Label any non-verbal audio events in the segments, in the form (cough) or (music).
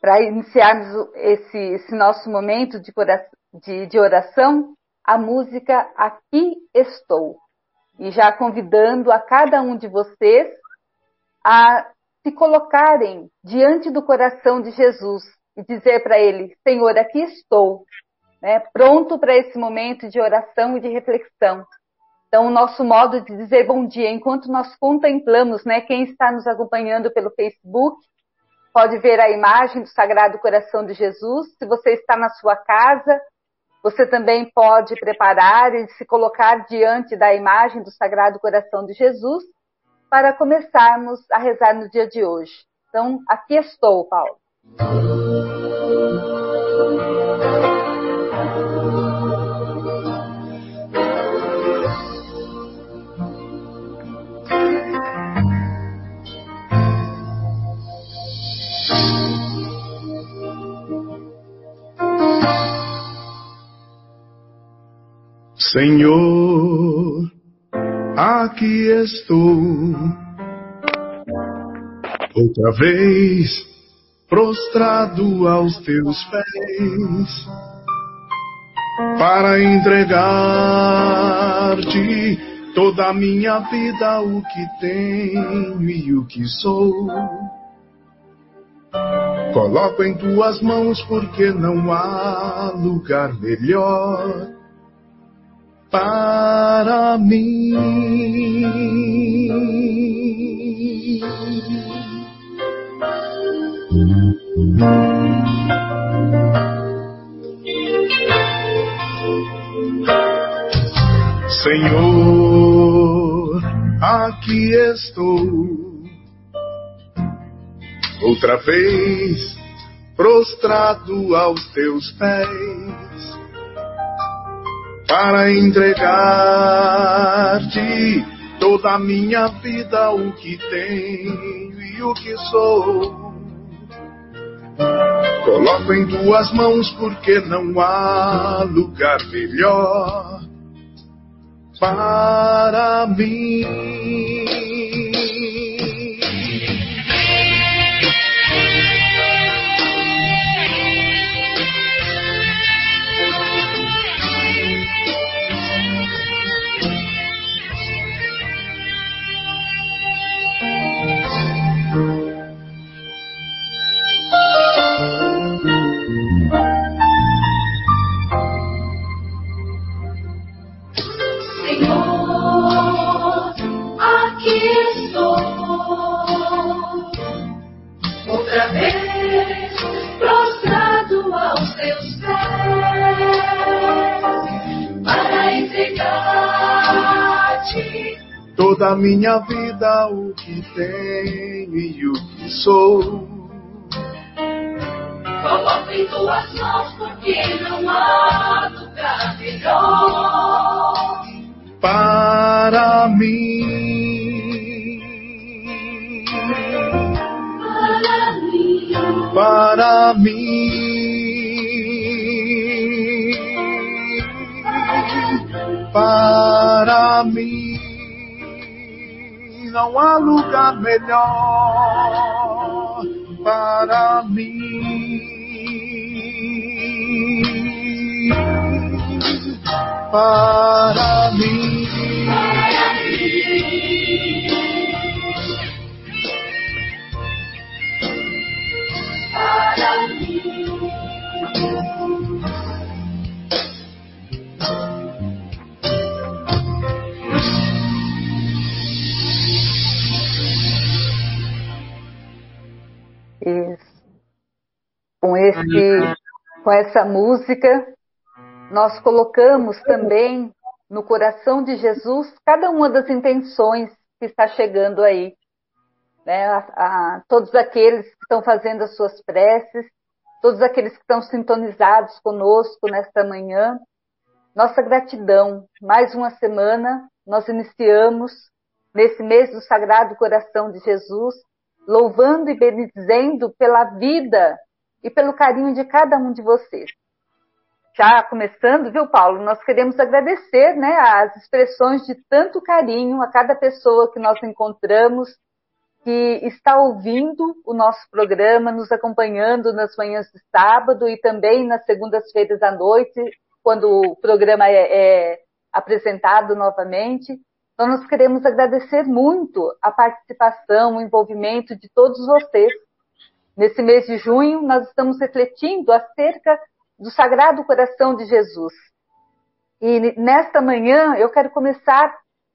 para iniciarmos esse, esse, nosso momento de, de, de oração, a música Aqui Estou. E já convidando a cada um de vocês a se colocarem diante do coração de Jesus e dizer para ele: Senhor, aqui estou, né, pronto para esse momento de oração e de reflexão. Então, o nosso modo de dizer bom dia, enquanto nós contemplamos, né, quem está nos acompanhando pelo Facebook, pode ver a imagem do Sagrado Coração de Jesus. Se você está na sua casa, você também pode preparar e se colocar diante da imagem do Sagrado Coração de Jesus para começarmos a rezar no dia de hoje. Então, aqui estou, Paulo. Senhor, aqui estou outra vez prostrado aos teus pés para entregar-te toda a minha vida, o que tenho e o que sou. Coloco em tuas mãos porque não há lugar melhor para mim. Senhor, aqui estou outra vez prostrado aos teus pés para entregar-te toda a minha vida, o que tenho e o que sou. Coloco em tuas mãos porque não há lugar melhor para mim. Toda a minha vida o que tenho e o que sou. Coloco em tuas mãos porque não há lugar melhor para mim. Para mim. Para mim. Para mim não há lugar melhor para mim. Para mim. Para mim. Com, esse, com essa música, nós colocamos também no coração de Jesus cada uma das intenções que está chegando aí. Né? A, a, todos aqueles que estão fazendo as suas preces, todos aqueles que estão sintonizados conosco nesta manhã. Nossa gratidão. Mais uma semana nós iniciamos nesse mês do Sagrado Coração de Jesus, louvando e bendizendo pela vida e pelo carinho de cada um de vocês. Já começando, viu, Paulo? Nós queremos agradecer né, as expressões de tanto carinho a cada pessoa que nós encontramos que está ouvindo o nosso programa, nos acompanhando nas manhãs de sábado e também nas segundas-feiras à noite, quando o programa é, é apresentado novamente. Então, nós queremos agradecer muito a participação, o envolvimento de todos vocês. Nesse mês de junho, nós estamos refletindo acerca do Sagrado Coração de Jesus. E nesta manhã, eu quero começar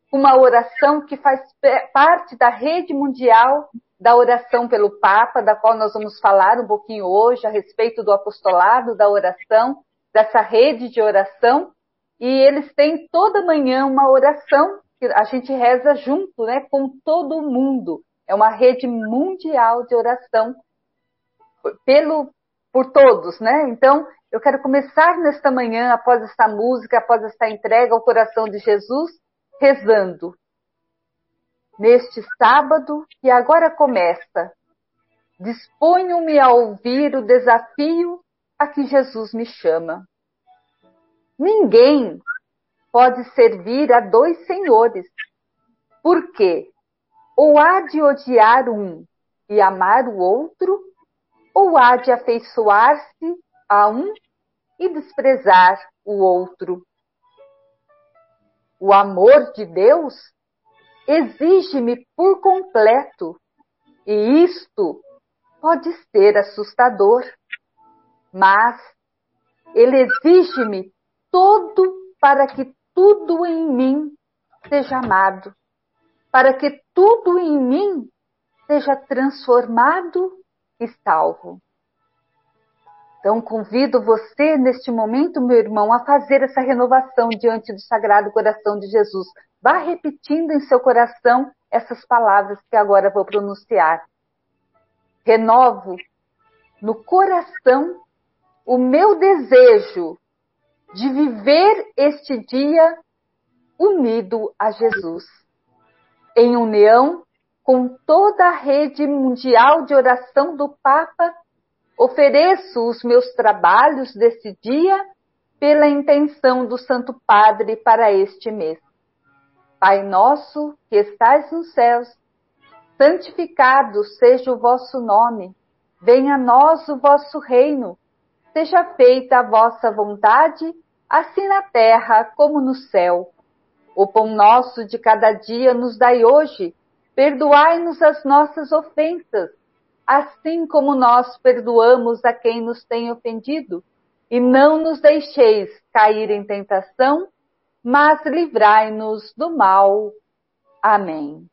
com uma oração que faz parte da rede mundial da oração pelo Papa, da qual nós vamos falar um pouquinho hoje a respeito do apostolado da oração, dessa rede de oração. E eles têm toda manhã uma oração que a gente reza junto, né, com todo mundo. É uma rede mundial de oração pelo por todos, né? Então, eu quero começar nesta manhã, após esta música, após esta entrega ao coração de Jesus, rezando. Neste sábado que agora começa, disponho-me a ouvir o desafio a que Jesus me chama. Ninguém pode servir a dois senhores. Porque ou há de odiar um e amar o outro, ou há de afeiçoar-se a um e desprezar o outro. O amor de Deus exige-me por completo, e isto pode ser assustador, mas ele exige-me todo para que tudo em mim seja amado, para que tudo em mim seja transformado e salvo. Então, convido você, neste momento, meu irmão, a fazer essa renovação diante do Sagrado Coração de Jesus. Vá repetindo em seu coração essas palavras que agora vou pronunciar. Renovo no coração o meu desejo de viver este dia unido a Jesus, em união com toda a rede mundial de oração do Papa, ofereço os meus trabalhos desse dia pela intenção do Santo Padre para este mês. Pai nosso que estais nos céus, santificado seja o vosso nome, venha a nós o vosso reino, seja feita a vossa vontade assim na terra como no céu. O pão nosso de cada dia nos dai hoje. Perdoai-nos as nossas ofensas, assim como nós perdoamos a quem nos tem ofendido. E não nos deixeis cair em tentação, mas livrai-nos do mal. Amém.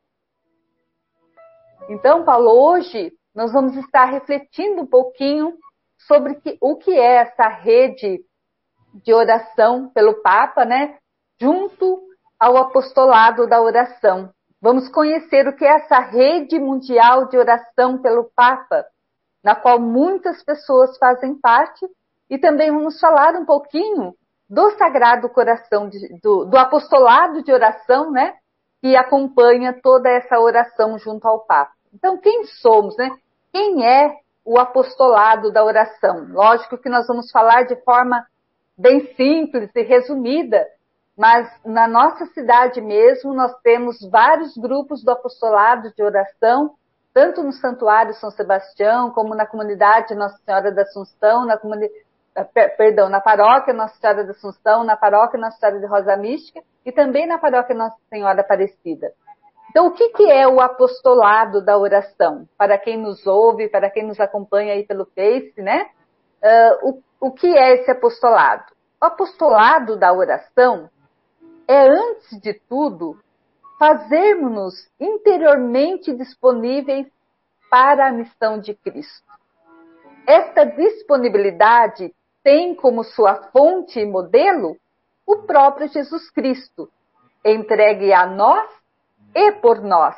Então, Paulo, hoje nós vamos estar refletindo um pouquinho sobre o que é essa rede de oração pelo Papa, né? Junto ao apostolado da oração. Vamos conhecer o que é essa rede mundial de oração pelo Papa, na qual muitas pessoas fazem parte, e também vamos falar um pouquinho do Sagrado Coração, do, do apostolado de oração, né? Que acompanha toda essa oração junto ao Papa. Então, quem somos, né? Quem é o apostolado da oração? Lógico que nós vamos falar de forma bem simples e resumida, mas na nossa cidade mesmo nós temos vários grupos do apostolado de oração, tanto no Santuário São Sebastião, como na comunidade Nossa Senhora da Assunção, na comunidade, eh, perdão, na paróquia Nossa Senhora da Assunção, na paróquia Nossa Senhora de Rosa Mística e também na paróquia Nossa Senhora Aparecida. Então, o que, que é o apostolado da oração? Para quem nos ouve, para quem nos acompanha aí pelo Face, né? Uh, o o que é esse apostolado? O apostolado da oração é, antes de tudo, fazermos-nos interiormente disponíveis para a missão de Cristo. Esta disponibilidade tem como sua fonte e modelo o próprio Jesus Cristo, entregue a nós e por nós,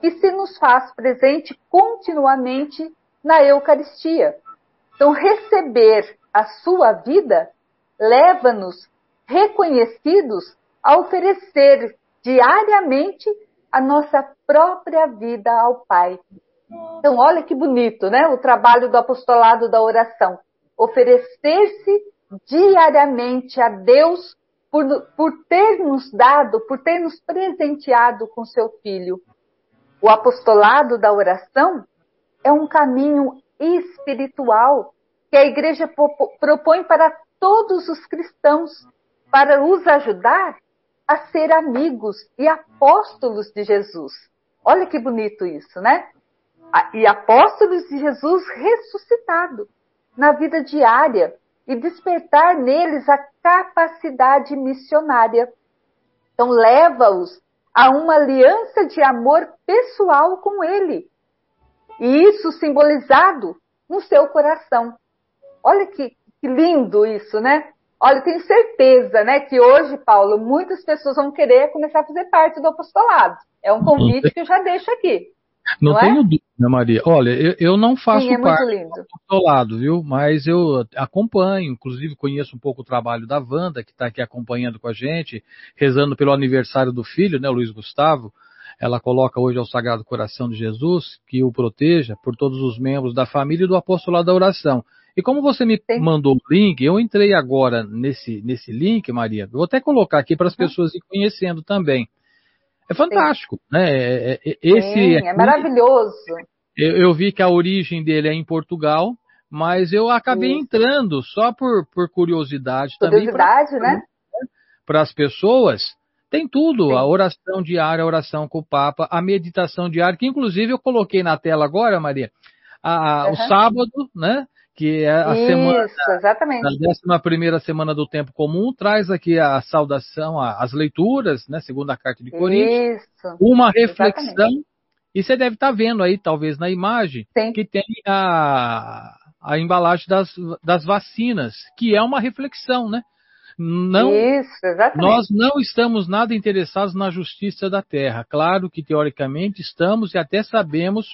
que se nos faz presente continuamente na Eucaristia. Então, receber a sua vida leva-nos reconhecidos a oferecer diariamente a nossa própria vida ao Pai. Então, olha que bonito, né? O trabalho do apostolado da oração. Oferecer-se diariamente a Deus por, por ter nos dado, por ter nos presenteado com seu Filho. O apostolado da oração é um caminho espiritual que a igreja propõe para todos os cristãos, para os ajudar a ser amigos e apóstolos de Jesus. Olha que bonito isso, né? E apóstolos de Jesus ressuscitado na vida diária e despertar neles a capacidade missionária. Então, leva-os a uma aliança de amor pessoal com Ele. E isso simbolizado no seu coração. Olha que, que lindo isso, né? Olha, tenho certeza, né, que hoje, Paulo, muitas pessoas vão querer começar a fazer parte do apostolado. É um convite que eu já deixo aqui. Não, não é? tenho é? dúvida, Maria. Olha, eu, eu não faço Sim, é parte do apostolado, viu? Mas eu acompanho, inclusive conheço um pouco o trabalho da Wanda, que está aqui acompanhando com a gente, rezando pelo aniversário do filho, né, Luiz Gustavo. Ela coloca hoje ao Sagrado Coração de Jesus que o proteja por todos os membros da família e do apostolado da oração. E como você me Sim. mandou o link, eu entrei agora nesse, nesse link, Maria. Vou até colocar aqui para as pessoas ir conhecendo também. É fantástico, Sim. né? É, é, é esse Sim, é maravilhoso. Eu, eu, vi que a origem dele é em Portugal, mas eu acabei Isso. entrando só por, por curiosidade, curiosidade também. Curiosidade, né? Para as pessoas. Tem tudo, Sim. a oração diária, a oração com o Papa, a meditação diária, que inclusive eu coloquei na tela agora, Maria, a, uhum. o sábado, né? Que é a Isso, semana exatamente. da décima primeira semana do tempo comum, traz aqui a saudação, as leituras, né, segundo a carta de Coríntios, Isso, uma reflexão, exatamente. e você deve estar tá vendo aí, talvez na imagem, Sim. que tem a, a embalagem das, das vacinas, que é uma reflexão, né? Não, Isso, exatamente. Nós não estamos nada interessados na justiça da terra. Claro que teoricamente estamos e até sabemos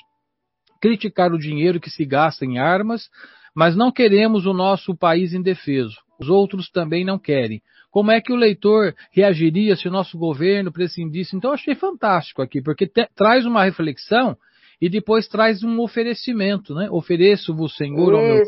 criticar o dinheiro que se gasta em armas, mas não queremos o nosso país indefeso. Os outros também não querem. Como é que o leitor reagiria se o nosso governo prescindisse? Então, eu achei fantástico aqui, porque te, traz uma reflexão e depois traz um oferecimento, né? Ofereço-vos, Senhor, ao meu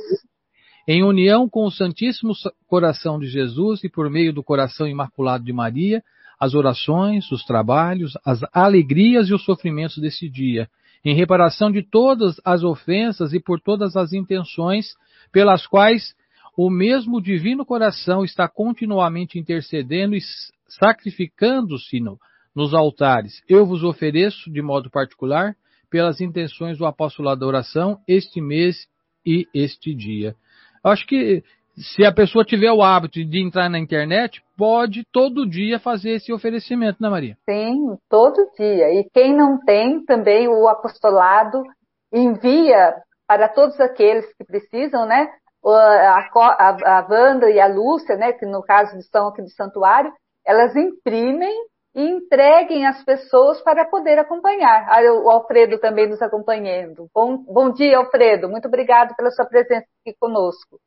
em união com o Santíssimo Coração de Jesus e por meio do coração imaculado de Maria, as orações, os trabalhos, as alegrias e os sofrimentos desse dia, em reparação de todas as ofensas e por todas as intenções pelas quais o mesmo Divino Coração está continuamente intercedendo e sacrificando-se no, nos altares. Eu vos ofereço, de modo particular, pelas intenções do apostolado da oração, este mês e este dia. Acho que se a pessoa tiver o hábito de entrar na internet, pode todo dia fazer esse oferecimento, né, Maria? Sim, todo dia. E quem não tem, também o apostolado envia para todos aqueles que precisam, né? A, a, a Wanda e a Lúcia, né, que no caso estão aqui do santuário, elas imprimem e entreguem às pessoas para poder acompanhar. Ah, o Alfredo também nos acompanhando. Bom, bom dia, Alfredo. Muito obrigado pela sua presença aqui conosco.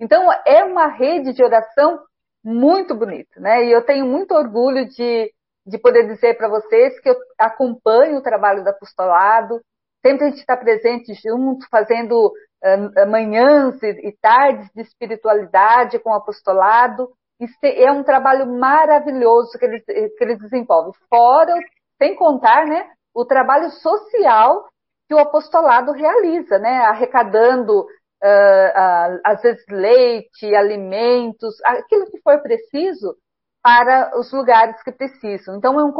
Então, é uma rede de oração muito bonita, né? E eu tenho muito orgulho de, de poder dizer para vocês que eu acompanho o trabalho do apostolado, sempre a gente está presente junto, fazendo uh, manhãs e, e tardes de espiritualidade com o apostolado. Isso é um trabalho maravilhoso que eles, que eles desenvolvem. Fora, sem contar, né, o trabalho social que o apostolado realiza, né, arrecadando às vezes leite, alimentos, aquilo que for preciso para os lugares que precisam. Então é um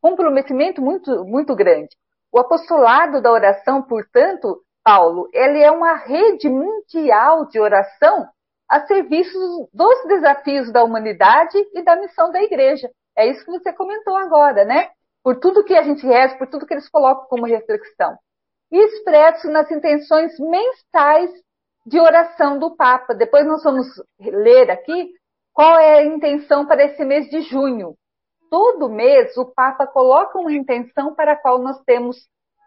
comprometimento muito, muito grande. O apostolado da oração, portanto, Paulo, ele é uma rede mundial de oração a serviço dos desafios da humanidade e da missão da igreja. É isso que você comentou agora, né? Por tudo que a gente reza, por tudo que eles colocam como reflexão. E expresso nas intenções mensais de oração do Papa. Depois nós vamos ler aqui qual é a intenção para esse mês de junho. Todo mês o Papa coloca uma intenção para a qual nós temos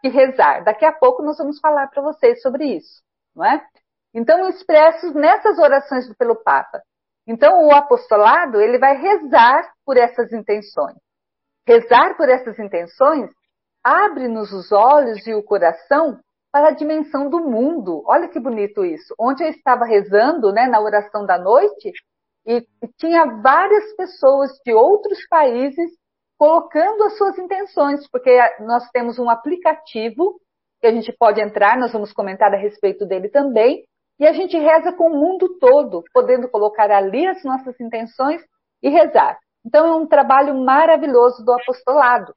que rezar. Daqui a pouco nós vamos falar para vocês sobre isso, não é? Então, expressos nessas orações pelo Papa. Então, o apostolado, ele vai rezar por essas intenções. Rezar por essas intenções abre-nos os olhos e o coração para a dimensão do mundo. Olha que bonito isso. Onde eu estava rezando, né, na oração da noite, e tinha várias pessoas de outros países colocando as suas intenções, porque nós temos um aplicativo que a gente pode entrar, nós vamos comentar a respeito dele também, e a gente reza com o mundo todo, podendo colocar ali as nossas intenções e rezar. Então é um trabalho maravilhoso do apostolado,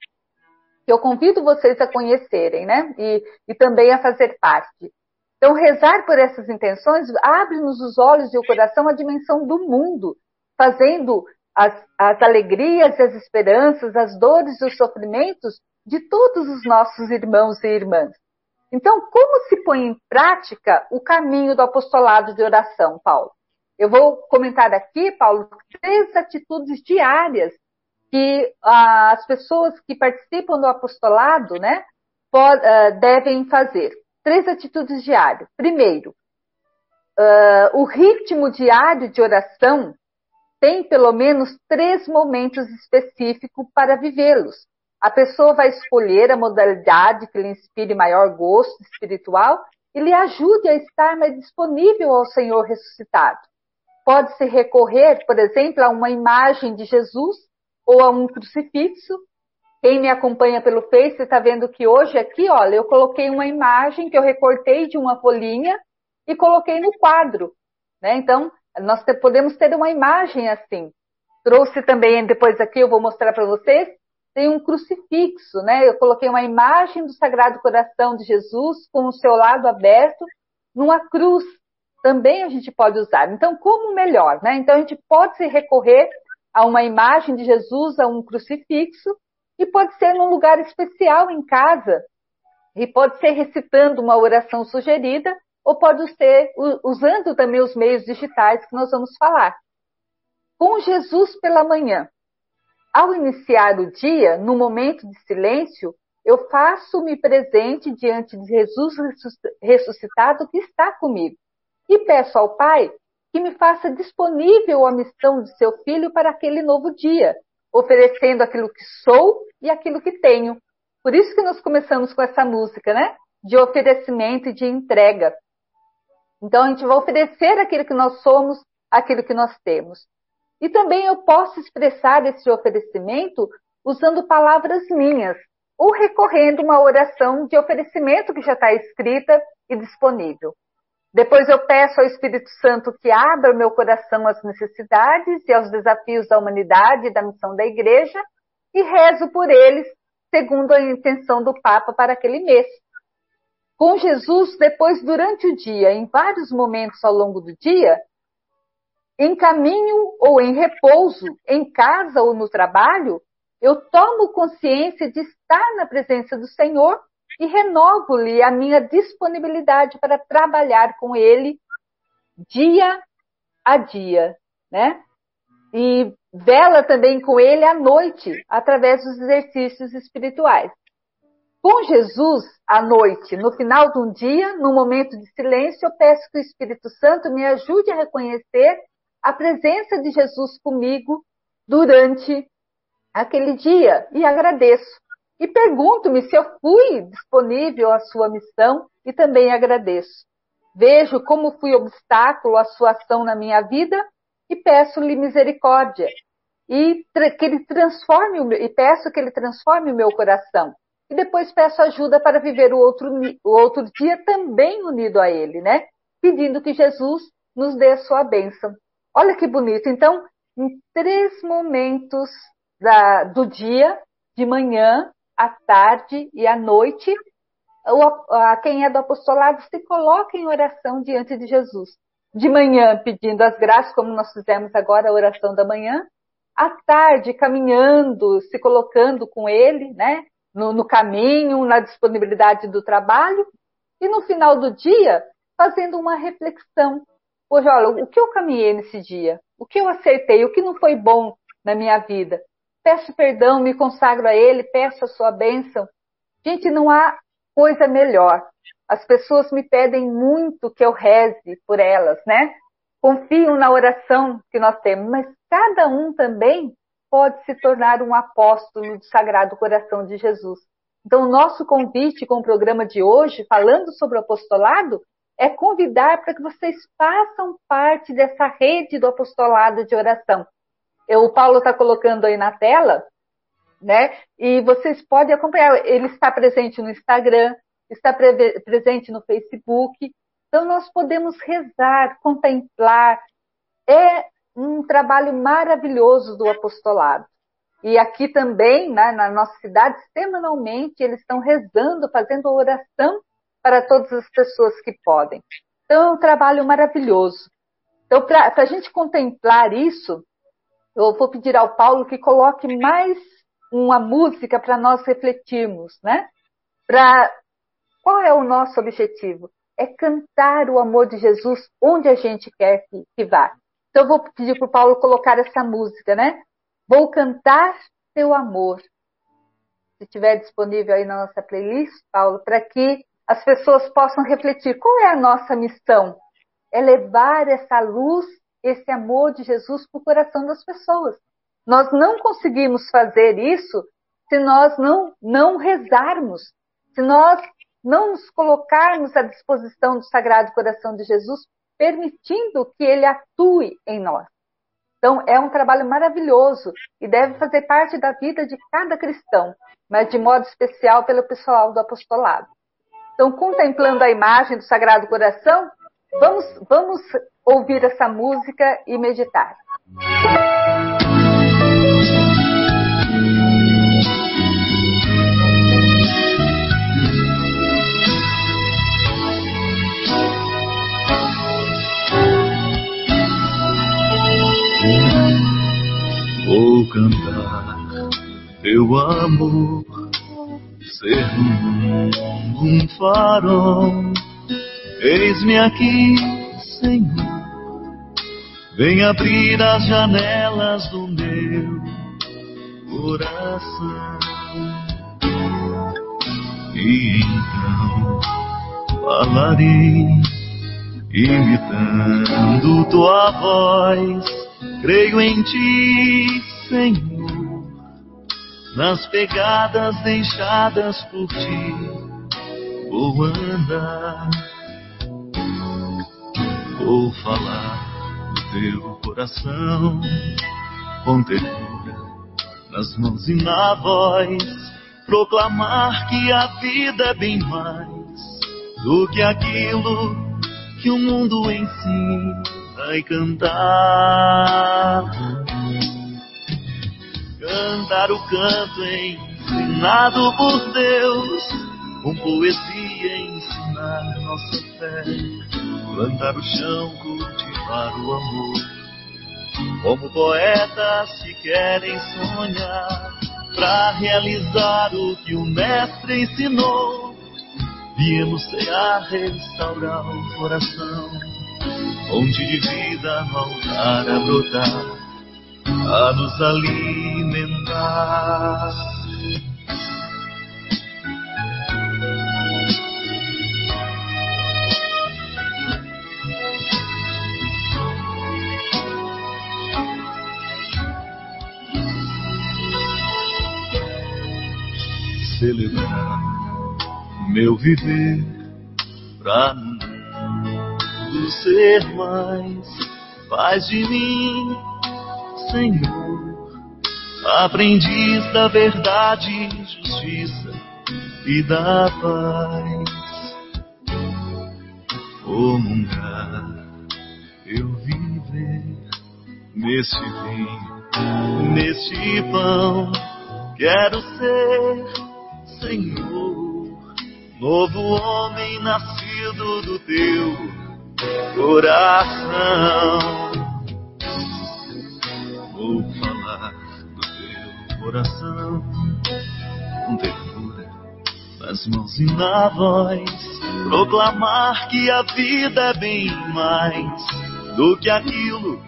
que eu convido vocês a conhecerem, né? E, e também a fazer parte. Então, rezar por essas intenções abre-nos os olhos e o coração à dimensão do mundo, fazendo as, as alegrias as esperanças, as dores e os sofrimentos de todos os nossos irmãos e irmãs. Então, como se põe em prática o caminho do apostolado de oração, Paulo? Eu vou comentar aqui, Paulo, três atitudes diárias que ah, as pessoas que participam do apostolado né, ah, devem fazer. Três atitudes diárias. Primeiro, uh, o ritmo diário de oração tem pelo menos três momentos específicos para vivê-los. A pessoa vai escolher a modalidade que lhe inspire maior gosto espiritual e lhe ajude a estar mais disponível ao Senhor ressuscitado. Pode-se recorrer, por exemplo, a uma imagem de Jesus ou a um crucifixo. Quem me acompanha pelo Face está vendo que hoje aqui, olha, eu coloquei uma imagem que eu recortei de uma folhinha e coloquei no quadro. Né? Então, nós podemos ter uma imagem assim. Trouxe também, depois aqui eu vou mostrar para vocês, tem um crucifixo, né? Eu coloquei uma imagem do Sagrado Coração de Jesus com o seu lado aberto numa cruz. Também a gente pode usar. Então, como melhor, né? Então, a gente pode se recorrer a uma imagem de Jesus, a um crucifixo, e pode ser num lugar especial em casa, e pode ser recitando uma oração sugerida, ou pode ser usando também os meios digitais que nós vamos falar. Com Jesus pela manhã. Ao iniciar o dia, no momento de silêncio, eu faço-me presente diante de Jesus ressuscitado que está comigo e peço ao Pai que me faça disponível a missão de seu filho para aquele novo dia, oferecendo aquilo que sou e aquilo que tenho. Por isso que nós começamos com essa música, né? De oferecimento e de entrega. Então a gente vai oferecer aquilo que nós somos, aquilo que nós temos. E também eu posso expressar esse oferecimento usando palavras minhas, ou recorrendo a uma oração de oferecimento que já está escrita e disponível. Depois eu peço ao Espírito Santo que abra o meu coração às necessidades e aos desafios da humanidade e da missão da igreja e rezo por eles segundo a intenção do Papa para aquele mês. Com Jesus, depois, durante o dia, em vários momentos ao longo do dia, em caminho ou em repouso, em casa ou no trabalho, eu tomo consciência de estar na presença do Senhor e renovo-lhe a minha disponibilidade para trabalhar com ele dia a dia, né? E vela também com ele à noite, através dos exercícios espirituais. Com Jesus, à noite, no final de um dia, no momento de silêncio, eu peço que o Espírito Santo me ajude a reconhecer a presença de Jesus comigo durante aquele dia e agradeço. E pergunto-me se eu fui disponível à sua missão e também agradeço. Vejo como fui obstáculo à sua ação na minha vida e peço-lhe misericórdia. E que ele transforme e peço que ele transforme o meu coração. E depois peço ajuda para viver o outro, o outro dia também unido a ele, né? Pedindo que Jesus nos dê a sua bênção. Olha que bonito. Então, em três momentos da, do dia, de manhã, à tarde e à noite, a, quem é do apostolado se coloca em oração diante de Jesus. De manhã, pedindo as graças, como nós fizemos agora a oração da manhã. À tarde, caminhando, se colocando com ele, né? No, no caminho, na disponibilidade do trabalho. E no final do dia, fazendo uma reflexão. Hoje, olha, o que eu caminhei nesse dia? O que eu acertei? O que não foi bom na minha vida? Peço perdão, me consagro a Ele, peço a sua bênção. Gente, não há coisa melhor. As pessoas me pedem muito que eu reze por elas, né? Confiam na oração que nós temos, mas cada um também pode se tornar um apóstolo do Sagrado Coração de Jesus. Então, nosso convite com o programa de hoje, falando sobre o apostolado, é convidar para que vocês façam parte dessa rede do apostolado de oração. O Paulo está colocando aí na tela né? E vocês podem acompanhar. Ele está presente no Instagram, está pre presente no Facebook. Então nós podemos rezar, contemplar. É um trabalho maravilhoso do apostolado. E aqui também, né, na nossa cidade, semanalmente, eles estão rezando, fazendo oração para todas as pessoas que podem. Então, é um trabalho maravilhoso. Então, para a gente contemplar isso, eu vou pedir ao Paulo que coloque mais uma música para nós refletirmos, né? Para qual é o nosso objetivo? É cantar o amor de Jesus onde a gente quer que, que vá. Então, eu vou pedir para o Paulo colocar essa música, né? Vou cantar teu amor. Se estiver disponível aí na nossa playlist, Paulo, para que as pessoas possam refletir qual é a nossa missão. É levar essa luz, esse amor de Jesus para o coração das pessoas. Nós não conseguimos fazer isso se nós não, não rezarmos, se nós não nos colocarmos à disposição do Sagrado Coração de Jesus, permitindo que ele atue em nós. Então, é um trabalho maravilhoso e deve fazer parte da vida de cada cristão, mas de modo especial pelo pessoal do apostolado. Então, contemplando a imagem do Sagrado Coração, vamos, vamos ouvir essa música e meditar. Vou cantar teu amor, ser um farol. Eis-me aqui, Senhor, vem abrir as janelas do meu coração. E então falarei, imitando tua voz. Creio em ti, Senhor, nas pegadas deixadas por ti, vou andar, vou falar do teu coração, com ternura, nas mãos e na voz, proclamar que a vida é bem mais do que aquilo que o mundo ensina vai cantar. Cantar o canto ensinado por Deus, com poesia ensinar nossa fé. Plantar o chão, cultivar o amor. Como poetas que querem sonhar, para realizar o que o Mestre ensinou. Viemos a restaurar o coração fonte de vida voltar a brotar, a nos alimentar. Celebrar meu viver pra ser mais. Faz de mim, Senhor, aprendiz da verdade, justiça e da paz. Comungar, eu viver neste vinho, neste pão. Quero ser, Senhor, novo homem nascido do teu coração. Vou falar do teu coração com ternura, nas mãos e na voz, proclamar que a vida é bem mais do que aquilo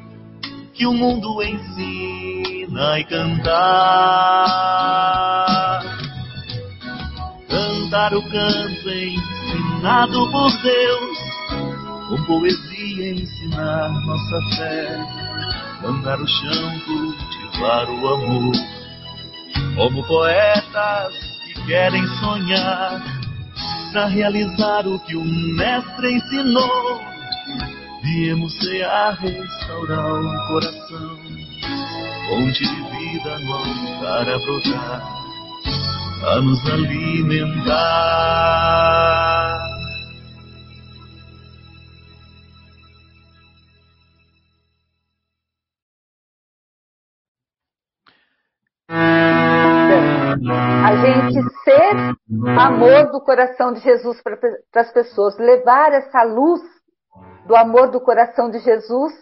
que o mundo ensina e cantar. Cantar o canto ensinado por Deus com poesia ensinar nossa fé, mandar o chão, cultivar o amor. Como poetas que querem sonhar, para realizar o que o mestre ensinou, viemos a restaurar o coração. fonte de vida no altar a brotar, a nos alimentar. a gente ser amor do coração de Jesus para as pessoas, levar essa luz do amor do coração de Jesus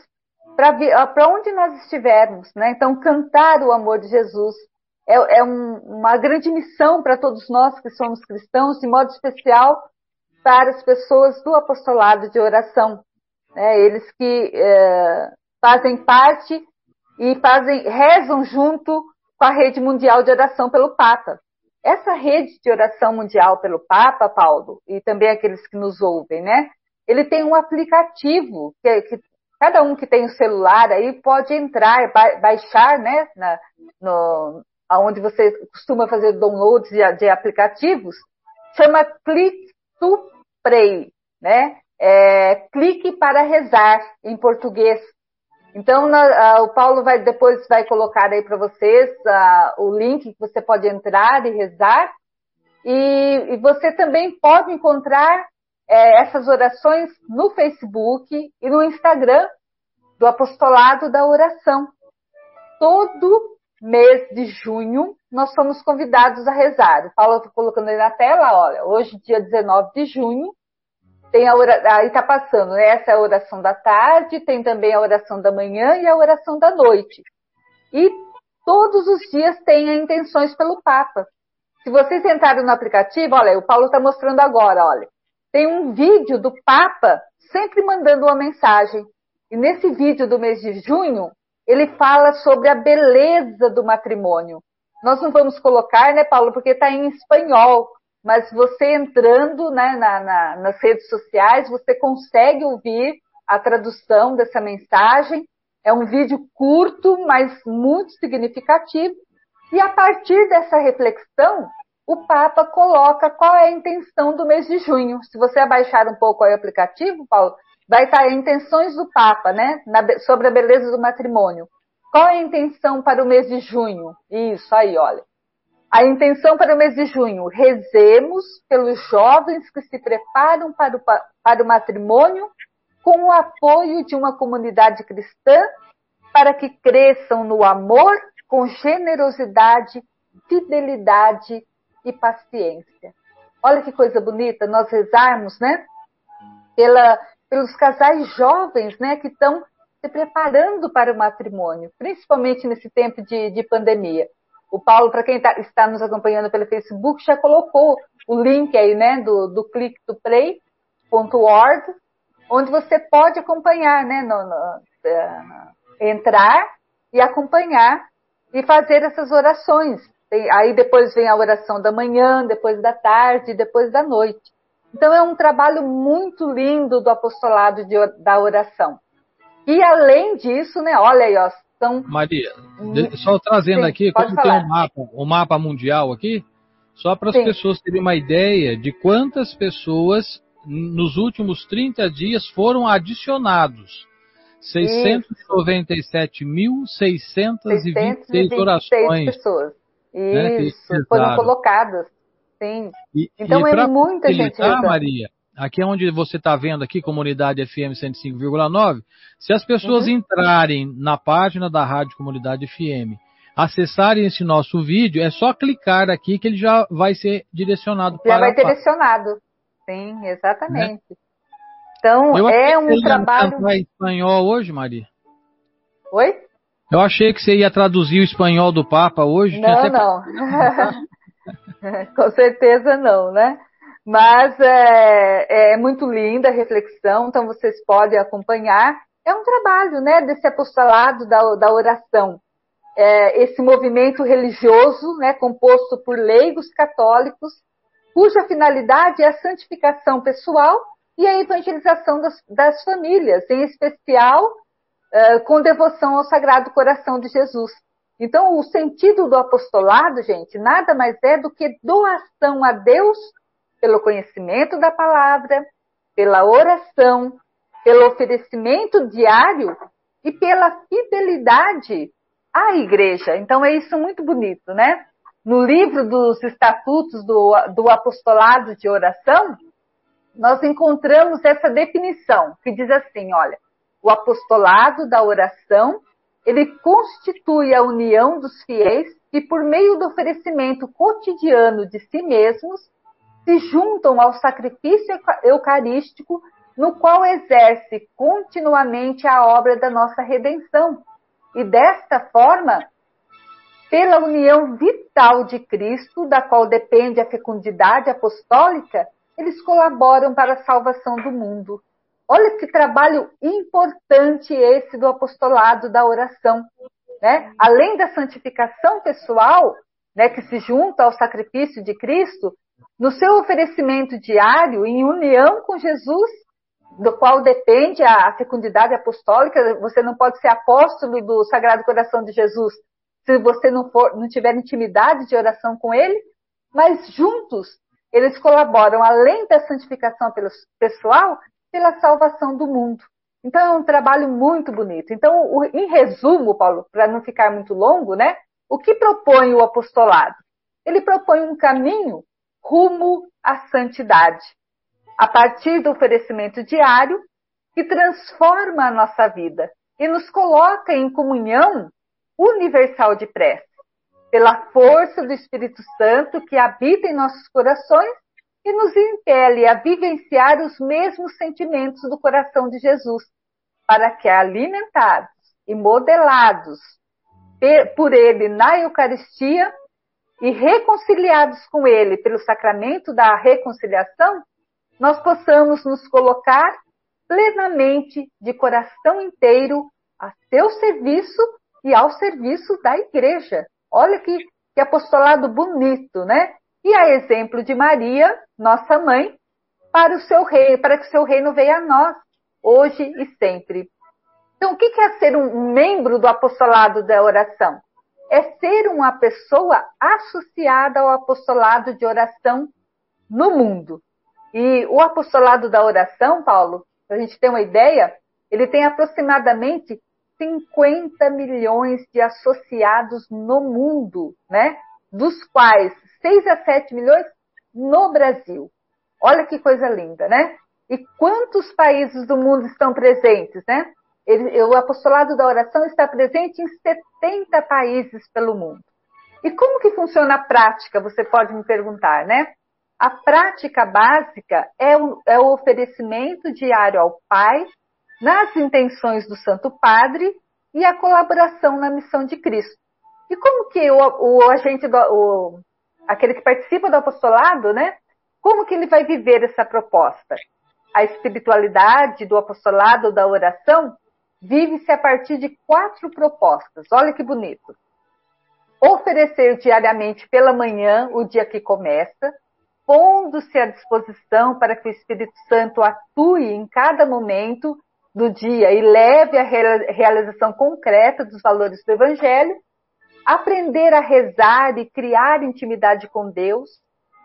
para onde nós estivermos, né? Então, cantar o amor de Jesus é, é um, uma grande missão para todos nós que somos cristãos, de modo especial para as pessoas do apostolado de oração, né? Eles que é, fazem parte e fazem, rezam junto com a rede mundial de oração pelo Papa. Essa rede de oração mundial pelo Papa, Paulo, e também aqueles que nos ouvem, né? Ele tem um aplicativo que, que cada um que tem o um celular aí pode entrar, ba baixar, né? Na, no, onde você costuma fazer downloads de, de aplicativos, chama Click to Pray, né? É, clique para rezar em português. Então, na, o Paulo vai depois vai colocar aí para vocês o link que você pode entrar e rezar. E, e você também pode encontrar é, essas orações no Facebook e no Instagram do Apostolado da Oração. Todo mês de junho nós somos convidados a rezar. O Paulo está colocando aí na tela, olha, hoje, dia 19 de junho, tem a oração, aí está passando, né? essa é a oração da tarde, tem também a oração da manhã e a oração da noite. E todos os dias tem intenções pelo Papa. Se vocês entrarem no aplicativo, olha, o Paulo está mostrando agora, olha, tem um vídeo do Papa sempre mandando uma mensagem. E nesse vídeo do mês de junho, ele fala sobre a beleza do matrimônio. Nós não vamos colocar, né, Paulo, porque está em espanhol, mas você entrando né, na, na, nas redes sociais, você consegue ouvir a tradução dessa mensagem. É um vídeo curto, mas muito significativo. E a partir dessa reflexão, o Papa coloca qual é a intenção do mês de junho. Se você abaixar um pouco o aplicativo, Paulo, vai estar intenções do Papa, né? Na, sobre a beleza do matrimônio. Qual é a intenção para o mês de junho? Isso aí, olha. A intenção para o mês de junho, rezemos pelos jovens que se preparam para o, para o matrimônio com o apoio de uma comunidade cristã para que cresçam no amor, com generosidade, fidelidade e paciência. Olha que coisa bonita nós rezarmos, né? Pela, pelos casais jovens, né, que estão se preparando para o matrimônio, principalmente nesse tempo de, de pandemia. O Paulo, para quem tá, está nos acompanhando pelo Facebook, já colocou o link aí, né, do, do clicktoplay.org, onde você pode acompanhar, né, no, no, uh, entrar e acompanhar e fazer essas orações. Tem, aí depois vem a oração da manhã, depois da tarde, depois da noite. Então é um trabalho muito lindo do apostolado de, da oração. E além disso, né, olha aí, ó, são... Maria, só trazendo Sim, aqui, como falar. tem um mapa, um mapa mundial aqui, só para as pessoas terem uma ideia de quantas pessoas nos últimos 30 dias foram adicionados. 697.626 orações. pessoas. Né, Isso, né, foram colocadas. Sim. E, então e é muita gente. Maria, aqui é onde você está vendo aqui, Comunidade FM 105,9, se as pessoas uhum. entrarem na página da Rádio Comunidade FM, acessarem esse nosso vídeo, é só clicar aqui que ele já vai ser direcionado já para... Já vai direcionado, sim, exatamente. Né? Então, Eu é um trabalho... Você em espanhol hoje, Maria? Oi? Eu achei que você ia traduzir o espanhol do Papa hoje. Não, não. (laughs) (laughs) Com certeza não, né? Mas é, é muito linda a reflexão, então vocês podem acompanhar. É um trabalho, né, desse apostolado da, da oração. É, esse movimento religioso, né, composto por leigos católicos, cuja finalidade é a santificação pessoal e a evangelização das, das famílias, em especial uh, com devoção ao Sagrado Coração de Jesus. Então, o sentido do apostolado, gente, nada mais é do que doação a Deus pelo conhecimento da palavra, pela oração, pelo oferecimento diário e pela fidelidade à igreja. Então é isso muito bonito, né? No livro dos estatutos do, do apostolado de oração, nós encontramos essa definição que diz assim, olha, o apostolado da oração, ele constitui a união dos fiéis que por meio do oferecimento cotidiano de si mesmos se juntam ao sacrifício eucarístico no qual exerce continuamente a obra da nossa redenção. E desta forma, pela união vital de Cristo, da qual depende a fecundidade apostólica, eles colaboram para a salvação do mundo. Olha que trabalho importante esse do apostolado da oração. Né? Além da santificação pessoal, né, que se junta ao sacrifício de Cristo, no seu oferecimento diário, em união com Jesus, do qual depende a fecundidade apostólica, você não pode ser apóstolo do Sagrado Coração de Jesus se você não, for, não tiver intimidade de oração com ele, mas juntos eles colaboram, além da santificação pessoal, pela salvação do mundo. Então é um trabalho muito bonito. Então, em resumo, Paulo, para não ficar muito longo, né? O que propõe o apostolado? Ele propõe um caminho rumo à santidade, a partir do oferecimento diário que transforma a nossa vida e nos coloca em comunhão universal de prece, pela força do Espírito Santo que habita em nossos corações e nos impele a vivenciar os mesmos sentimentos do coração de Jesus, para que, alimentados e modelados por Ele na Eucaristia e reconciliados com Ele pelo sacramento da reconciliação, nós possamos nos colocar plenamente, de coração inteiro, a seu serviço e ao serviço da igreja. Olha que, que apostolado bonito, né? E a exemplo de Maria, nossa mãe, para o seu rei, para que o seu reino venha a nós, hoje e sempre. Então, o que é ser um membro do apostolado da oração? É ser uma pessoa associada ao apostolado de oração no mundo. E o apostolado da oração, Paulo, para a gente ter uma ideia, ele tem aproximadamente 50 milhões de associados no mundo, né? Dos quais 6 a 7 milhões no Brasil. Olha que coisa linda, né? E quantos países do mundo estão presentes, né? Ele, o apostolado da oração está presente em 70 países pelo mundo. E como que funciona a prática? Você pode me perguntar, né? A prática básica é o, é o oferecimento diário ao Pai, nas intenções do Santo Padre e a colaboração na missão de Cristo. E como que o, o agente, do, o, aquele que participa do apostolado, né? Como que ele vai viver essa proposta? A espiritualidade do apostolado da oração vive-se a partir de quatro propostas. Olha que bonito. Oferecer diariamente pela manhã o dia que começa, pondo-se à disposição para que o Espírito Santo atue em cada momento do dia e leve à realização concreta dos valores do Evangelho, aprender a rezar e criar intimidade com Deus,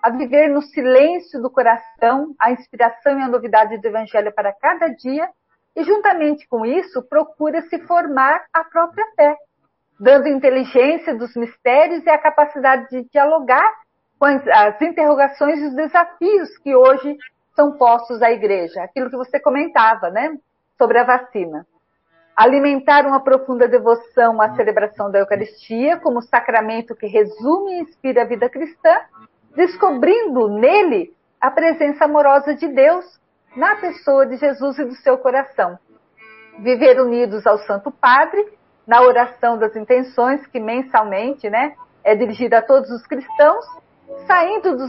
a viver no silêncio do coração a inspiração e a novidade do Evangelho para cada dia, e juntamente com isso procura se formar a própria fé, dando inteligência dos mistérios e a capacidade de dialogar com as interrogações e os desafios que hoje são postos à igreja. Aquilo que você comentava, né? Sobre a vacina. Alimentar uma profunda devoção à celebração da Eucaristia como sacramento que resume e inspira a vida cristã, descobrindo nele a presença amorosa de Deus na pessoa de Jesus e do seu coração. Viver unidos ao Santo Padre, na oração das intenções, que mensalmente né, é dirigida a todos os cristãos, saindo dos,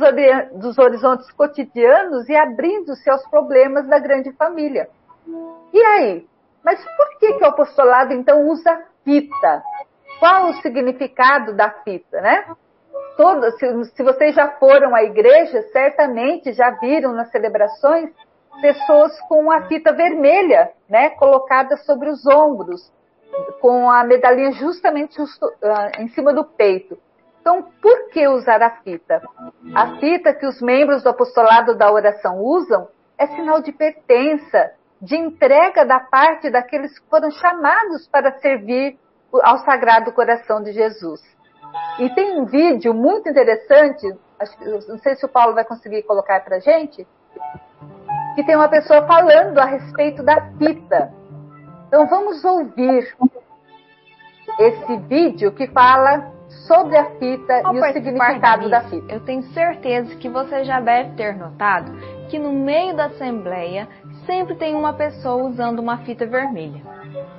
dos horizontes cotidianos e abrindo-se aos problemas da grande família. E aí? Mas por que, que o apostolado então usa fita? Qual o significado da fita, né? Todo, se, se vocês já foram à igreja, certamente já viram nas celebrações pessoas com a fita vermelha, né, colocada sobre os ombros, com a medalhinha justamente justo, uh, em cima do peito. Então, por que usar a fita? A fita que os membros do apostolado da oração usam é sinal de pertença, de entrega da parte daqueles que foram chamados para servir ao Sagrado Coração de Jesus. E tem um vídeo muito interessante, não sei se o Paulo vai conseguir colocar para gente, que tem uma pessoa falando a respeito da fita. Então vamos ouvir esse vídeo que fala sobre a fita Ao e o significado da, da fita. Eu tenho certeza que você já deve ter notado que no meio da assembleia sempre tem uma pessoa usando uma fita vermelha.